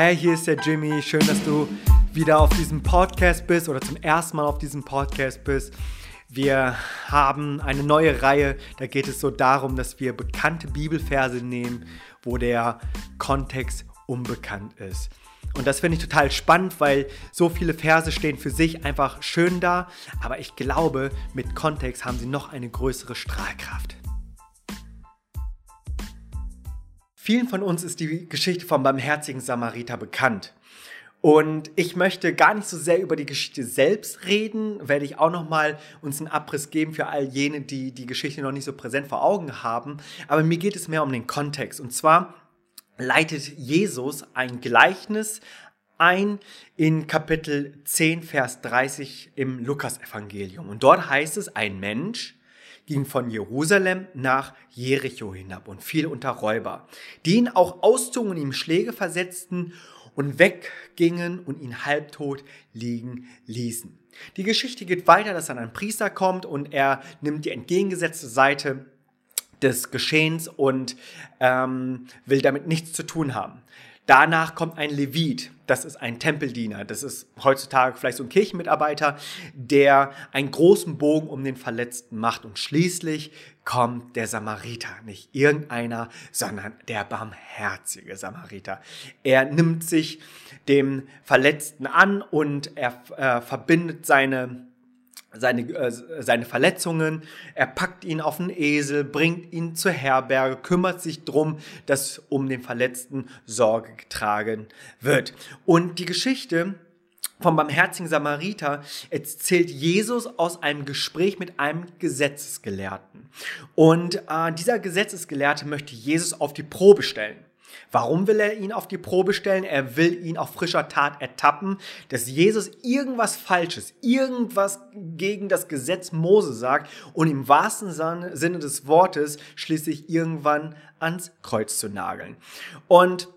Hey, hier ist der Jimmy. Schön, dass du wieder auf diesem Podcast bist oder zum ersten Mal auf diesem Podcast bist. Wir haben eine neue Reihe, da geht es so darum, dass wir bekannte Bibelverse nehmen, wo der Kontext unbekannt ist. Und das finde ich total spannend, weil so viele Verse stehen für sich einfach schön da, aber ich glaube, mit Kontext haben sie noch eine größere Strahlkraft. Vielen von uns ist die Geschichte vom barmherzigen Samariter bekannt. Und ich möchte gar nicht so sehr über die Geschichte selbst reden, werde ich auch nochmal uns einen Abriss geben für all jene, die die Geschichte noch nicht so präsent vor Augen haben. Aber mir geht es mehr um den Kontext. Und zwar leitet Jesus ein Gleichnis ein in Kapitel 10, Vers 30 im Lukasevangelium. Und dort heißt es, ein Mensch ging von Jerusalem nach Jericho hinab und fiel unter Räuber, die ihn auch auszogen und ihm Schläge versetzten und weggingen und ihn halbtot liegen ließen. Die Geschichte geht weiter, dass dann ein Priester kommt und er nimmt die entgegengesetzte Seite des Geschehens und ähm, will damit nichts zu tun haben. Danach kommt ein Levit, das ist ein Tempeldiener, das ist heutzutage vielleicht so ein Kirchenmitarbeiter, der einen großen Bogen um den Verletzten macht. Und schließlich kommt der Samariter, nicht irgendeiner, sondern der barmherzige Samariter. Er nimmt sich dem Verletzten an und er äh, verbindet seine seine, äh, seine Verletzungen, er packt ihn auf den Esel, bringt ihn zur Herberge, kümmert sich drum, dass um den Verletzten Sorge getragen wird. Und die Geschichte vom barmherzigen Samariter erzählt Jesus aus einem Gespräch mit einem Gesetzesgelehrten. Und äh, dieser Gesetzesgelehrte möchte Jesus auf die Probe stellen. Warum will er ihn auf die Probe stellen? Er will ihn auf frischer Tat ertappen, dass Jesus irgendwas Falsches, irgendwas gegen das Gesetz Mose sagt und im wahrsten Sinne des Wortes schließlich irgendwann ans Kreuz zu nageln. Und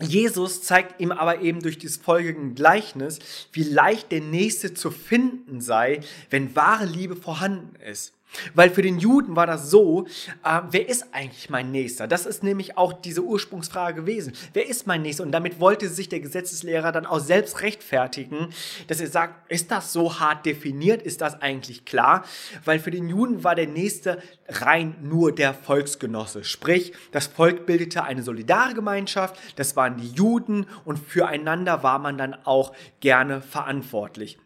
Jesus zeigt ihm aber eben durch dieses folgende Gleichnis, wie leicht der Nächste zu finden sei, wenn wahre Liebe vorhanden ist. Weil für den Juden war das so, äh, wer ist eigentlich mein Nächster? Das ist nämlich auch diese Ursprungsfrage gewesen. Wer ist mein Nächster? Und damit wollte sich der Gesetzeslehrer dann auch selbst rechtfertigen, dass er sagt, ist das so hart definiert? Ist das eigentlich klar? Weil für den Juden war der Nächste rein nur der Volksgenosse. Sprich, das Volk bildete eine Solidargemeinschaft, das waren die Juden und füreinander war man dann auch gerne verantwortlich.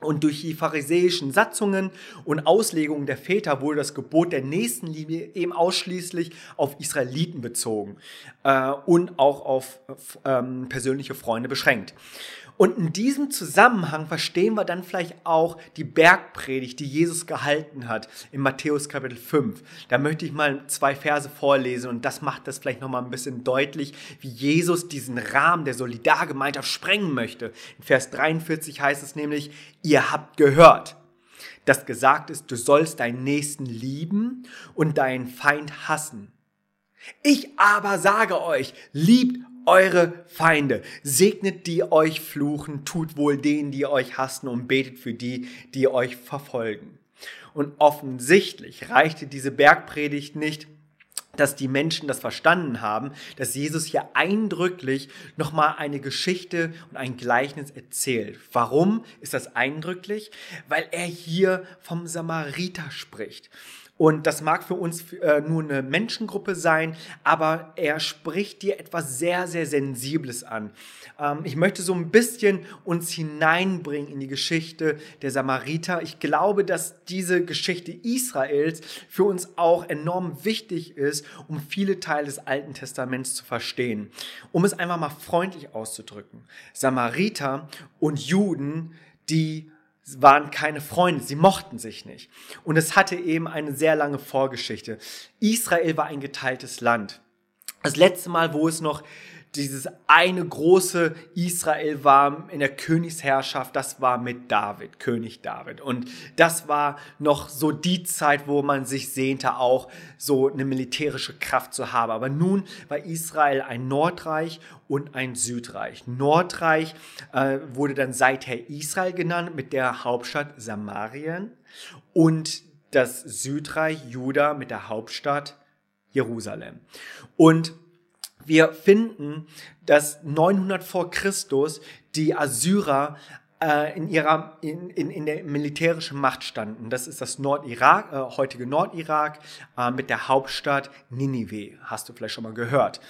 Und durch die pharisäischen Satzungen und Auslegungen der Väter wurde das Gebot der Nächstenliebe eben ausschließlich auf Israeliten bezogen äh, und auch auf ähm, persönliche Freunde beschränkt. Und in diesem Zusammenhang verstehen wir dann vielleicht auch die Bergpredigt, die Jesus gehalten hat in Matthäus Kapitel 5. Da möchte ich mal zwei Verse vorlesen und das macht das vielleicht nochmal ein bisschen deutlich, wie Jesus diesen Rahmen der Solidargemeinschaft sprengen möchte. In Vers 43 heißt es nämlich, ihr habt gehört, dass gesagt ist, du sollst deinen Nächsten lieben und deinen Feind hassen. Ich aber sage euch, liebt eure Feinde. Segnet die euch fluchen, tut wohl denen, die euch hassen und betet für die, die euch verfolgen. Und offensichtlich reichte diese Bergpredigt nicht, dass die Menschen das verstanden haben, dass Jesus hier eindrücklich nochmal eine Geschichte und ein Gleichnis erzählt. Warum ist das eindrücklich? Weil er hier vom Samariter spricht. Und das mag für uns äh, nur eine Menschengruppe sein, aber er spricht dir etwas sehr, sehr Sensibles an. Ähm, ich möchte so ein bisschen uns hineinbringen in die Geschichte der Samariter. Ich glaube, dass diese Geschichte Israels für uns auch enorm wichtig ist, um viele Teile des Alten Testaments zu verstehen. Um es einfach mal freundlich auszudrücken. Samariter und Juden, die waren keine Freunde, sie mochten sich nicht. Und es hatte eben eine sehr lange Vorgeschichte. Israel war ein geteiltes Land. Das letzte Mal, wo es noch dieses eine große Israel war in der Königsherrschaft, das war mit David, König David. Und das war noch so die Zeit, wo man sich sehnte, auch so eine militärische Kraft zu haben. Aber nun war Israel ein Nordreich und ein Südreich. Nordreich äh, wurde dann seither Israel genannt mit der Hauptstadt Samarien und das Südreich Juda mit der Hauptstadt Jerusalem. Und wir finden, dass 900 vor Christus die Assyrer äh, in ihrer in, in, in der militärischen Macht standen. Das ist das Nordirak, äh, heutige Nordirak äh, mit der Hauptstadt Ninive. Hast du vielleicht schon mal gehört.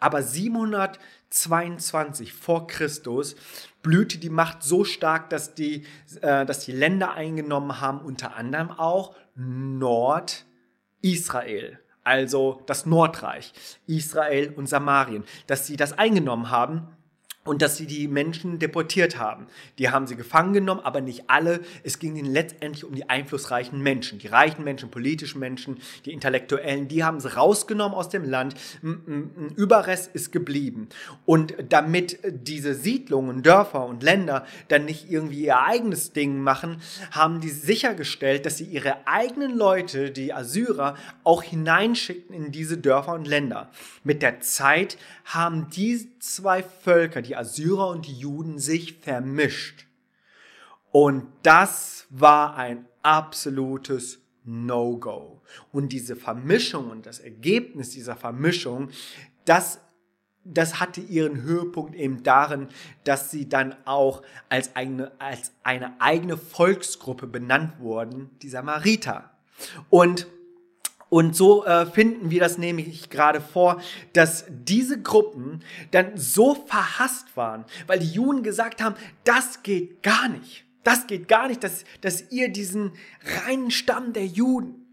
Aber 722 vor Christus blühte die Macht so stark, dass die, äh, dass die Länder eingenommen haben, unter anderem auch Nordisrael also das Nordreich, Israel und Samarien, dass sie das eingenommen haben und dass sie die Menschen deportiert haben. Die haben sie gefangen genommen, aber nicht alle. Es ging ihnen letztendlich um die einflussreichen Menschen, die reichen Menschen, politischen Menschen, die Intellektuellen. Die haben sie rausgenommen aus dem Land. Ein Überrest ist geblieben. Und damit diese Siedlungen, Dörfer und Länder dann nicht irgendwie ihr eigenes Ding machen, haben die sichergestellt, dass sie ihre eigenen Leute, die Assyrer, auch hineinschickten in diese Dörfer und Länder. Mit der Zeit haben die zwei Völker, die Assyrer und die Juden, sich vermischt. Und das war ein absolutes No-Go. Und diese Vermischung und das Ergebnis dieser Vermischung, das, das hatte ihren Höhepunkt eben darin, dass sie dann auch als, eine, als eine eigene Volksgruppe benannt wurden, die Samariter. Und und so äh, finden wir das nämlich gerade vor, dass diese Gruppen dann so verhasst waren, weil die Juden gesagt haben, das geht gar nicht. Das geht gar nicht, dass, dass ihr diesen reinen Stamm der Juden,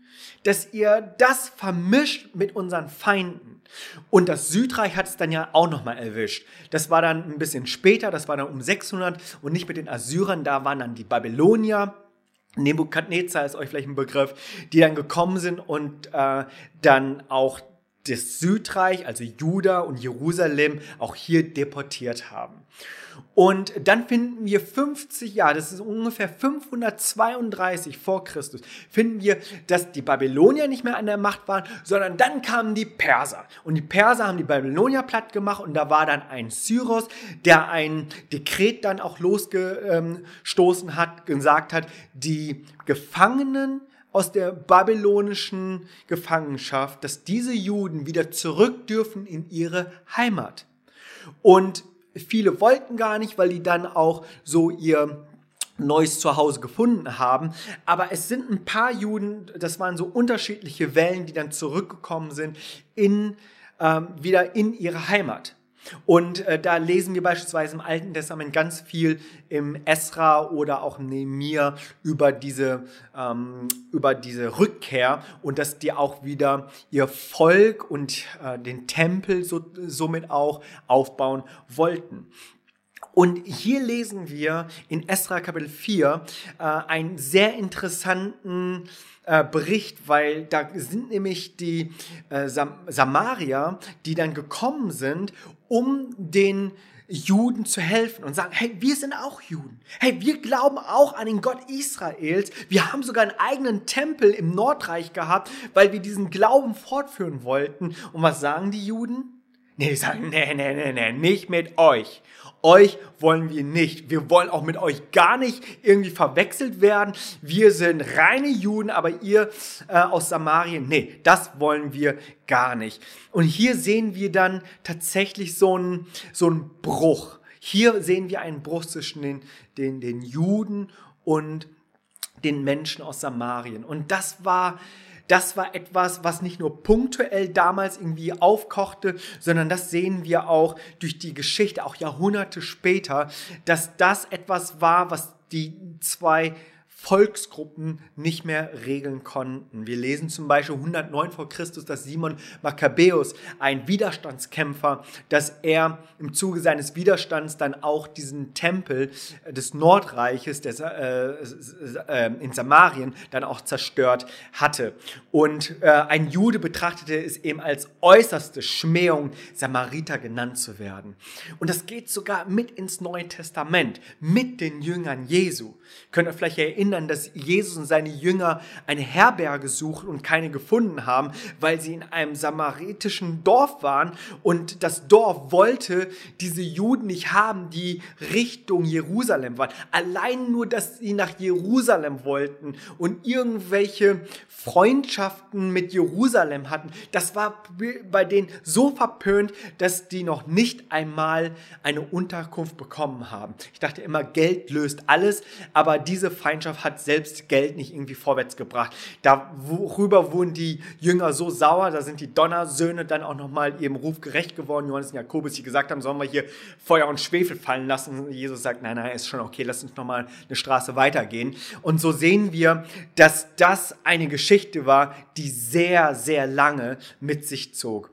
dass ihr das vermischt mit unseren Feinden. Und das Südreich hat es dann ja auch nochmal erwischt. Das war dann ein bisschen später, das war dann um 600 und nicht mit den Assyrern, da waren dann die Babylonier Nebukadnezar ist euch vielleicht ein Begriff, die dann gekommen sind und äh, dann auch das Südreich, also Juda und Jerusalem, auch hier deportiert haben. Und dann finden wir 50 Jahre, das ist ungefähr 532 vor Christus, finden wir, dass die Babylonier nicht mehr an der Macht waren, sondern dann kamen die Perser. Und die Perser haben die Babylonier platt gemacht und da war dann ein Syros, der ein Dekret dann auch losgestoßen hat, gesagt hat, die Gefangenen aus der babylonischen Gefangenschaft, dass diese Juden wieder zurück dürfen in ihre Heimat. Und Viele wollten gar nicht, weil die dann auch so ihr neues Zuhause gefunden haben. Aber es sind ein paar Juden, das waren so unterschiedliche Wellen, die dann zurückgekommen sind in, ähm, wieder in ihre Heimat. Und äh, da lesen wir beispielsweise im Alten Testament ganz viel im Esra oder auch im Nehemiah über diese, ähm, über diese Rückkehr und dass die auch wieder ihr Volk und äh, den Tempel so, somit auch aufbauen wollten. Und hier lesen wir in Esra Kapitel 4 äh, einen sehr interessanten äh, Bericht, weil da sind nämlich die äh, Sam Samarier, die dann gekommen sind, um den Juden zu helfen und sagen, hey, wir sind auch Juden. Hey, wir glauben auch an den Gott Israels. Wir haben sogar einen eigenen Tempel im Nordreich gehabt, weil wir diesen Glauben fortführen wollten. Und was sagen die Juden? Nee, die sagen, nee, nee, nee, nee, nicht mit euch. Euch wollen wir nicht. Wir wollen auch mit euch gar nicht irgendwie verwechselt werden. Wir sind reine Juden, aber ihr äh, aus Samarien, nee, das wollen wir gar nicht. Und hier sehen wir dann tatsächlich so einen, so einen Bruch. Hier sehen wir einen Bruch zwischen den, den, den Juden und den Menschen aus Samarien. Und das war das war etwas, was nicht nur punktuell damals irgendwie aufkochte, sondern das sehen wir auch durch die Geschichte, auch Jahrhunderte später, dass das etwas war, was die zwei Volksgruppen nicht mehr regeln konnten. Wir lesen zum Beispiel 109 vor Christus, dass Simon Makkabäus, ein Widerstandskämpfer, dass er im Zuge seines Widerstands dann auch diesen Tempel des Nordreiches des, äh, äh, in Samarien dann auch zerstört hatte. Und äh, ein Jude betrachtete es eben als äußerste Schmähung, Samariter genannt zu werden. Und das geht sogar mit ins Neue Testament, mit den Jüngern Jesu. Könnt ihr vielleicht erinnern, erinnern, dass Jesus und seine Jünger eine Herberge suchen und keine gefunden haben, weil sie in einem samaritischen Dorf waren und das Dorf wollte diese Juden nicht haben, die Richtung Jerusalem waren. Allein nur, dass sie nach Jerusalem wollten und irgendwelche Freundschaften mit Jerusalem hatten, das war bei denen so verpönt, dass die noch nicht einmal eine Unterkunft bekommen haben. Ich dachte immer, Geld löst alles, aber diese Feindschaft hat selbst Geld nicht irgendwie vorwärts gebracht. Darüber wurden die Jünger so sauer, da sind die Donnersöhne dann auch nochmal ihrem Ruf gerecht geworden. Johannes und Jakobus, die gesagt haben, sollen wir hier Feuer und Schwefel fallen lassen. Und Jesus sagt, nein, nein, ist schon okay, lass uns nochmal eine Straße weitergehen. Und so sehen wir, dass das eine Geschichte war, die sehr, sehr lange mit sich zog.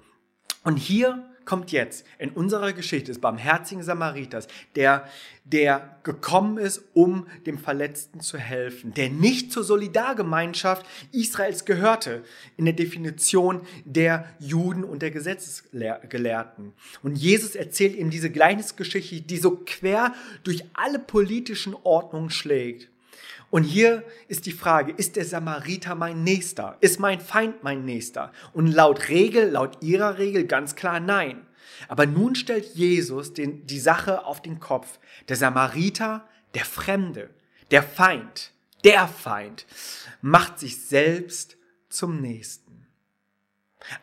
Und hier kommt jetzt in unserer Geschichte des barmherzigen Samariters, der, der gekommen ist, um dem Verletzten zu helfen, der nicht zur Solidargemeinschaft Israels gehörte, in der Definition der Juden und der Gesetzesgelehrten. Und Jesus erzählt ihm diese Gleichnisgeschichte, die so quer durch alle politischen Ordnungen schlägt. Und hier ist die Frage, ist der Samariter mein Nächster? Ist mein Feind mein Nächster? Und laut Regel, laut ihrer Regel ganz klar nein. Aber nun stellt Jesus den, die Sache auf den Kopf. Der Samariter, der Fremde, der Feind, der Feind, macht sich selbst zum Nächsten.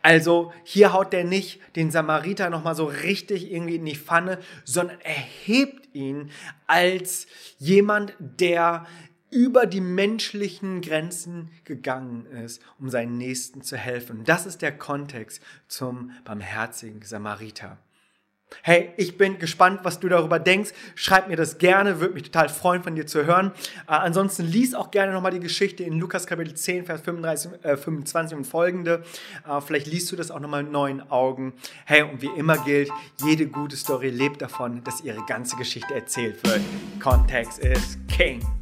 Also hier haut der nicht den Samariter nochmal so richtig irgendwie in die Pfanne, sondern erhebt ihn als jemand, der über die menschlichen Grenzen gegangen ist, um seinen Nächsten zu helfen. Das ist der Kontext zum barmherzigen Samariter. Hey, ich bin gespannt, was du darüber denkst. Schreib mir das gerne, würde mich total freuen, von dir zu hören. Äh, ansonsten lies auch gerne nochmal die Geschichte in Lukas Kapitel 10, Vers 35, äh, 25 und folgende. Äh, vielleicht liest du das auch nochmal mit neuen Augen. Hey, und wie immer gilt, jede gute Story lebt davon, dass ihre ganze Geschichte erzählt wird. Kontext ist King.